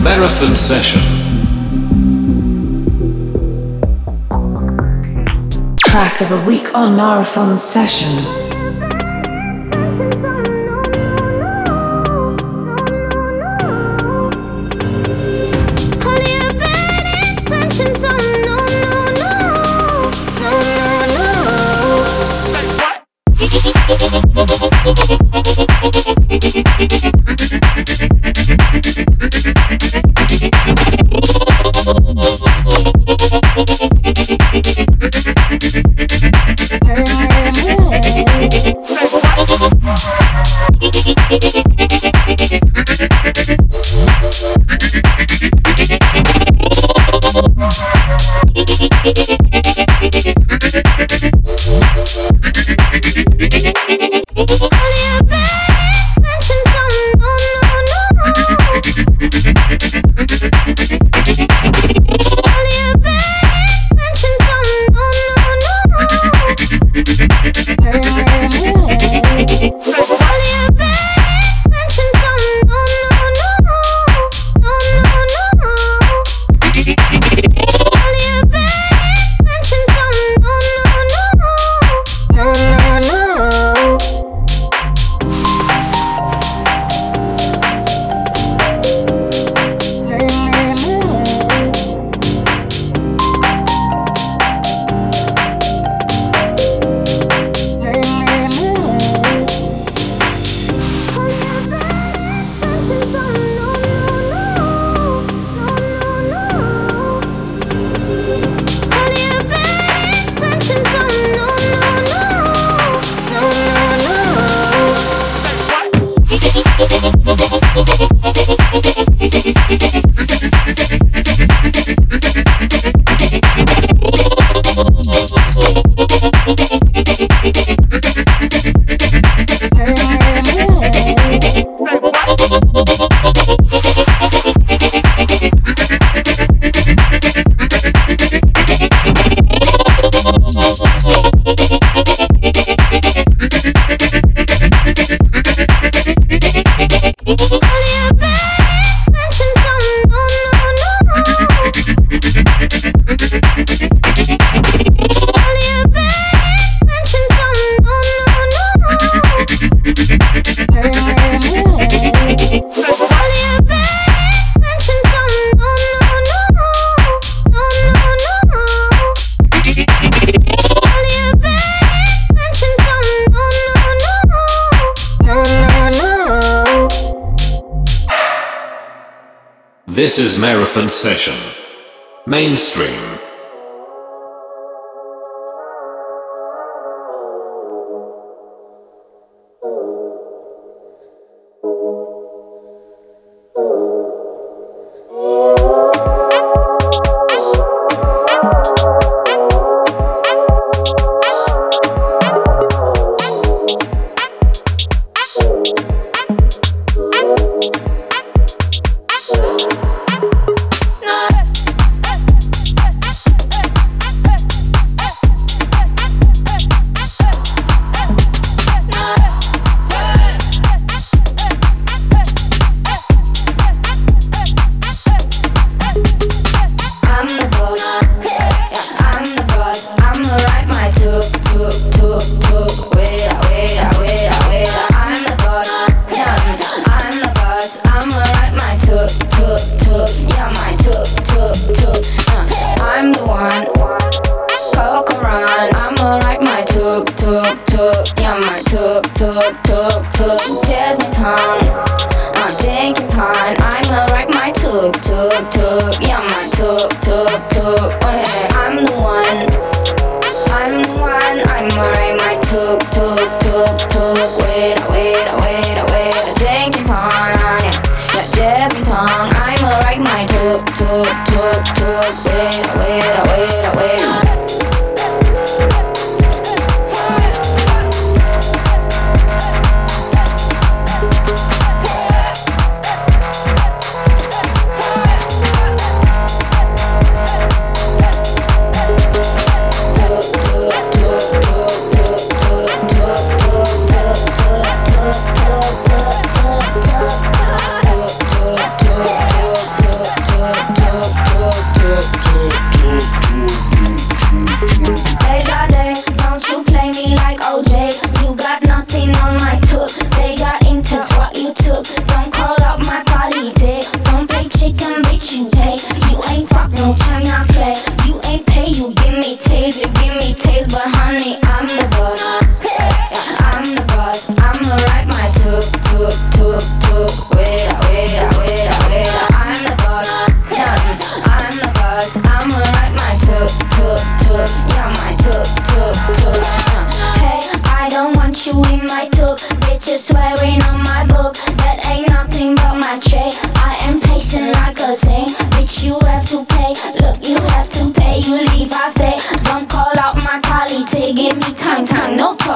Marathon Session. Track of a week on Marathon Session. This is Marathon Session. Mainstream.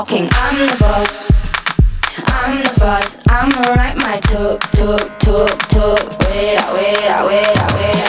talking. I'm the boss. I'm the boss. I'ma write my took, took, took, took. Wait, wait, wait, wait.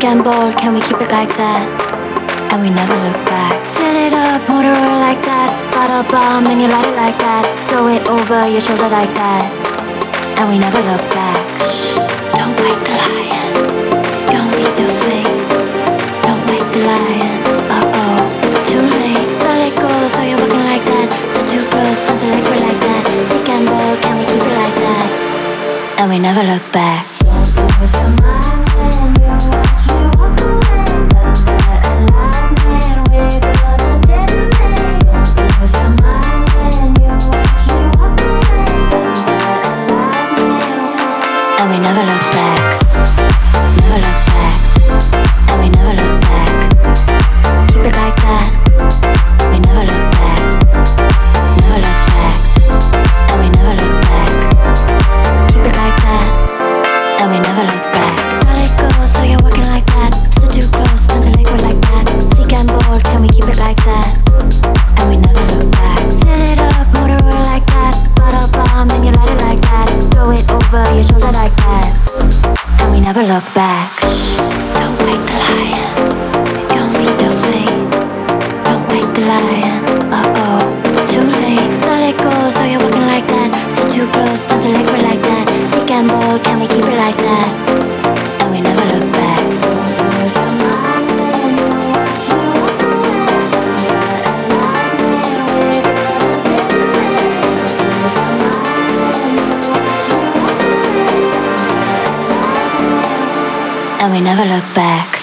getting bold, can we keep it like that? And we never look back. Fill it up, motor oil like that. Bottle bomb and you light it like that. Throw it over your shoulder like that. And we never look back. Shh, don't wake the lion. Don't meet your fate. Don't wake the lion. Uh oh, too late. So let go, so you're walking like that. So too close, something like we're like that. Sick and bold, can we keep it like that? And we never look back. I never look back.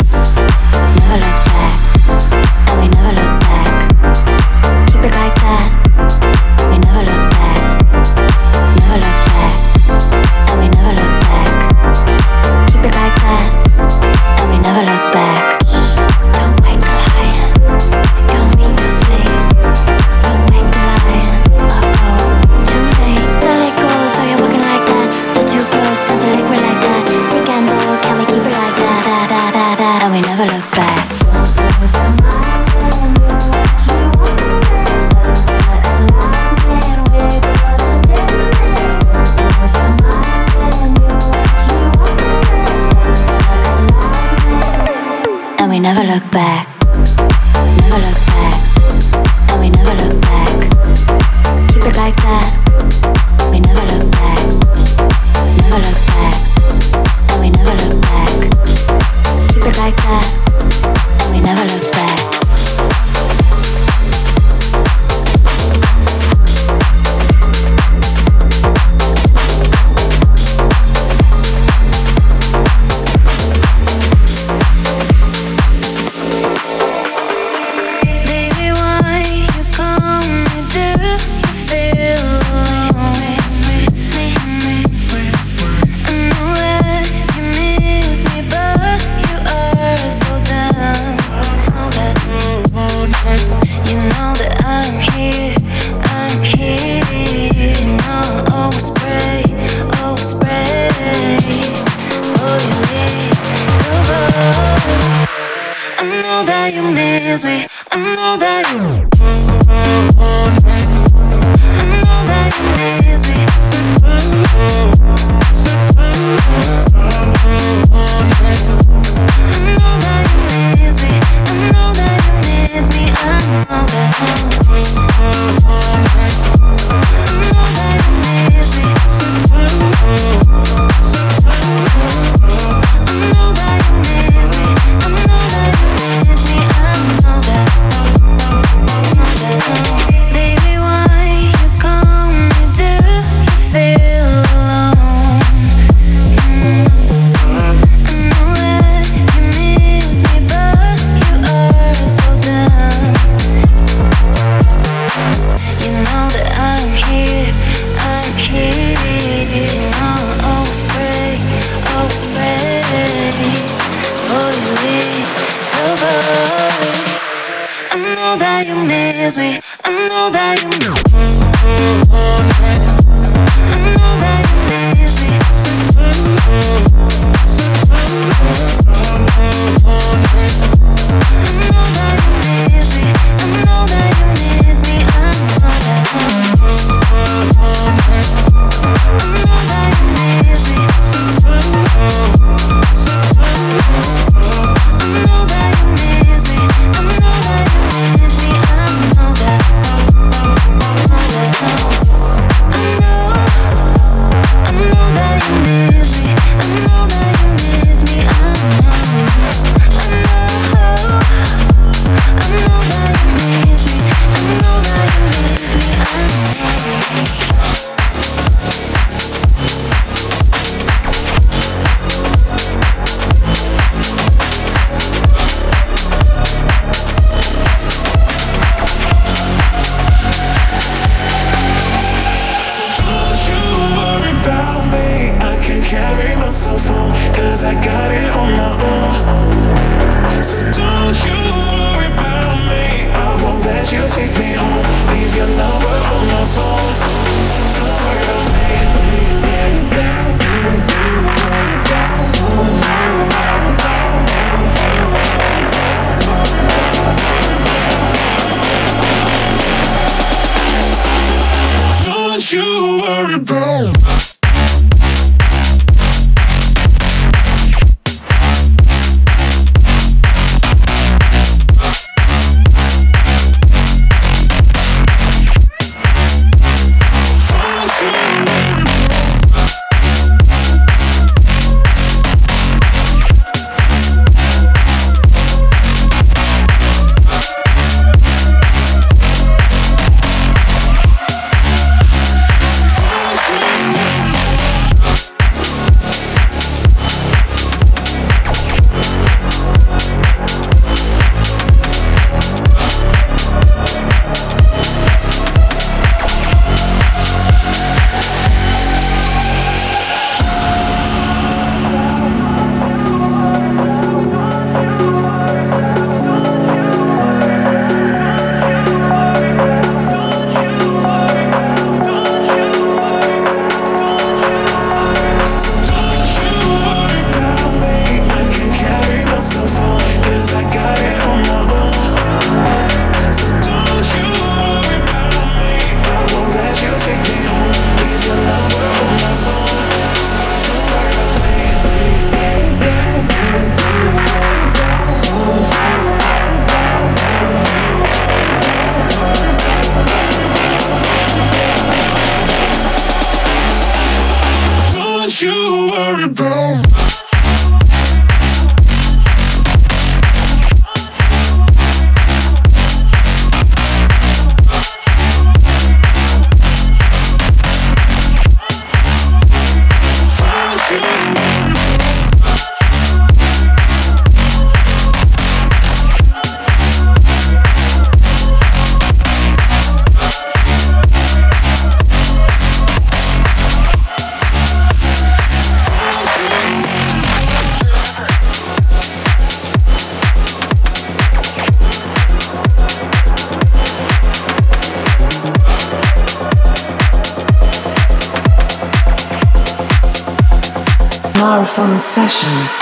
Session.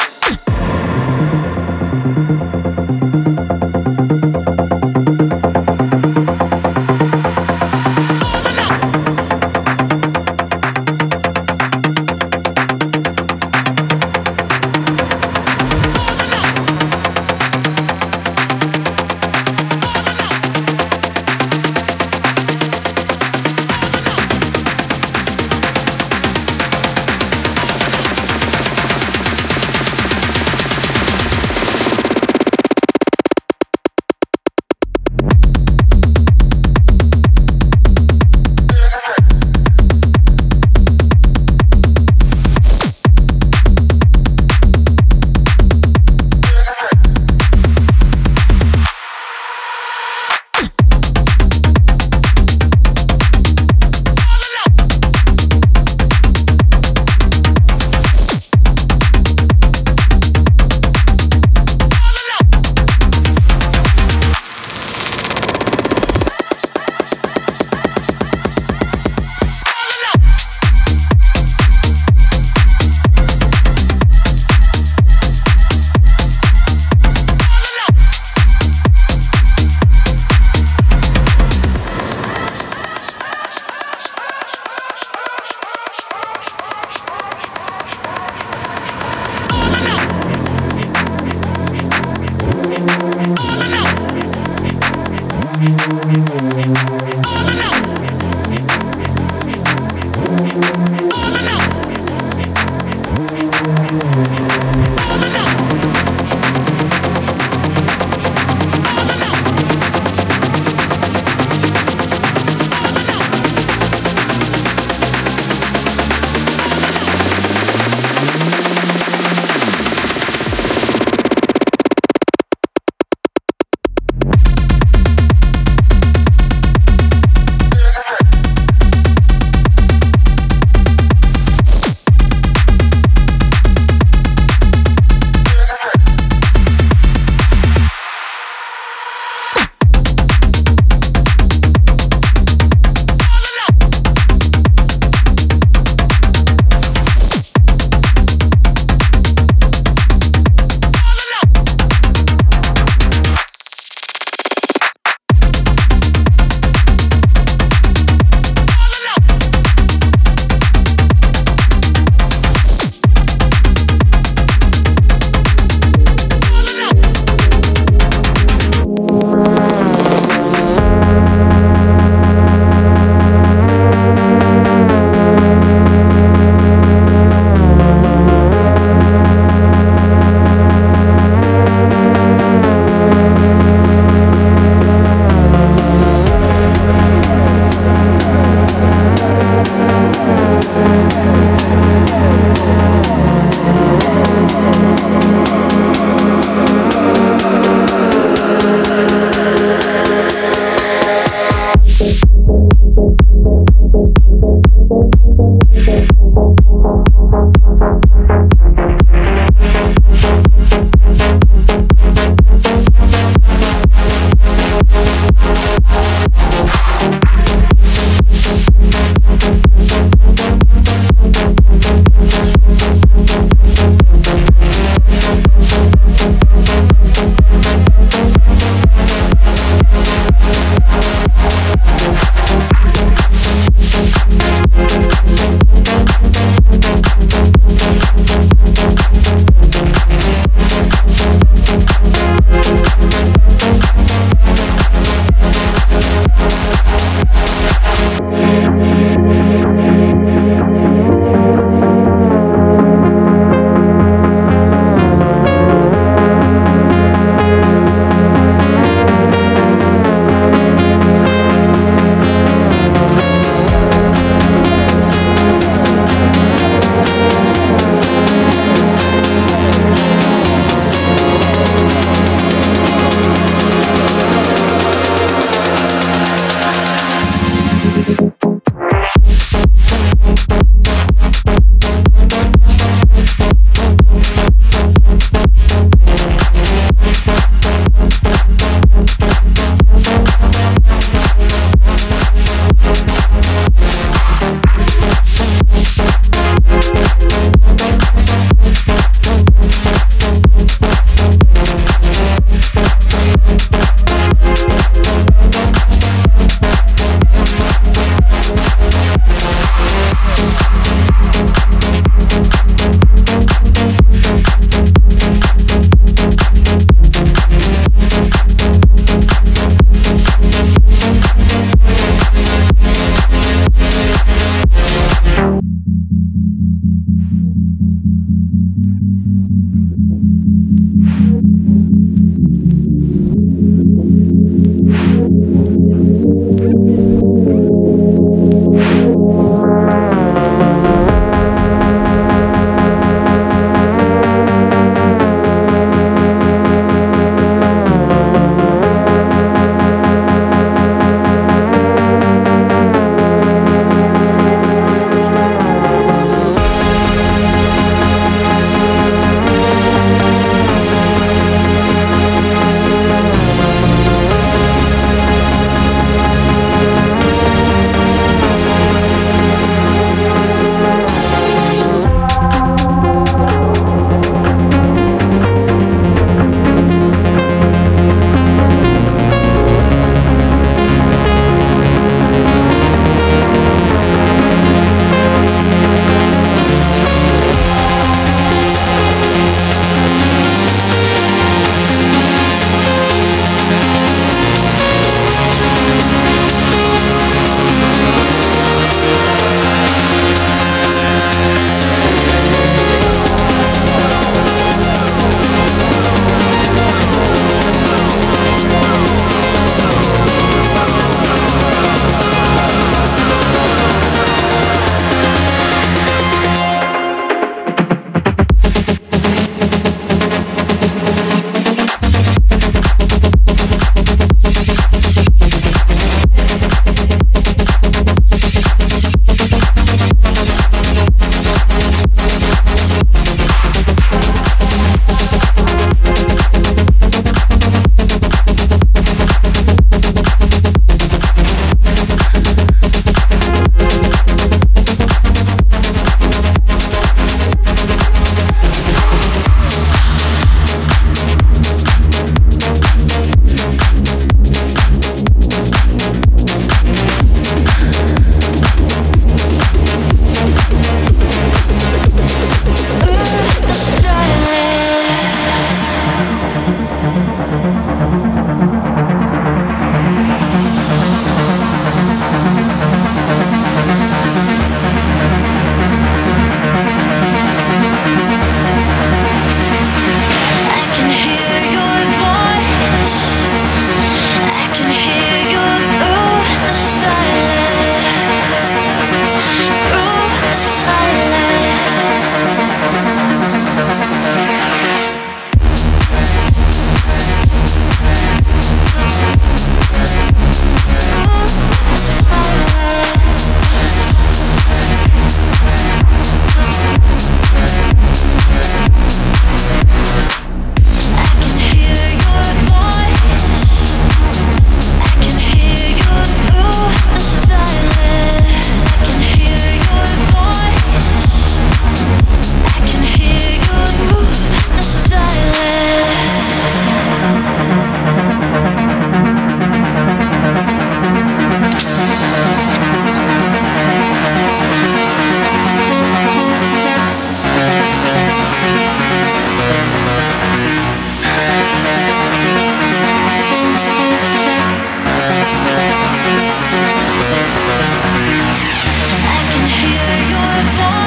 别走。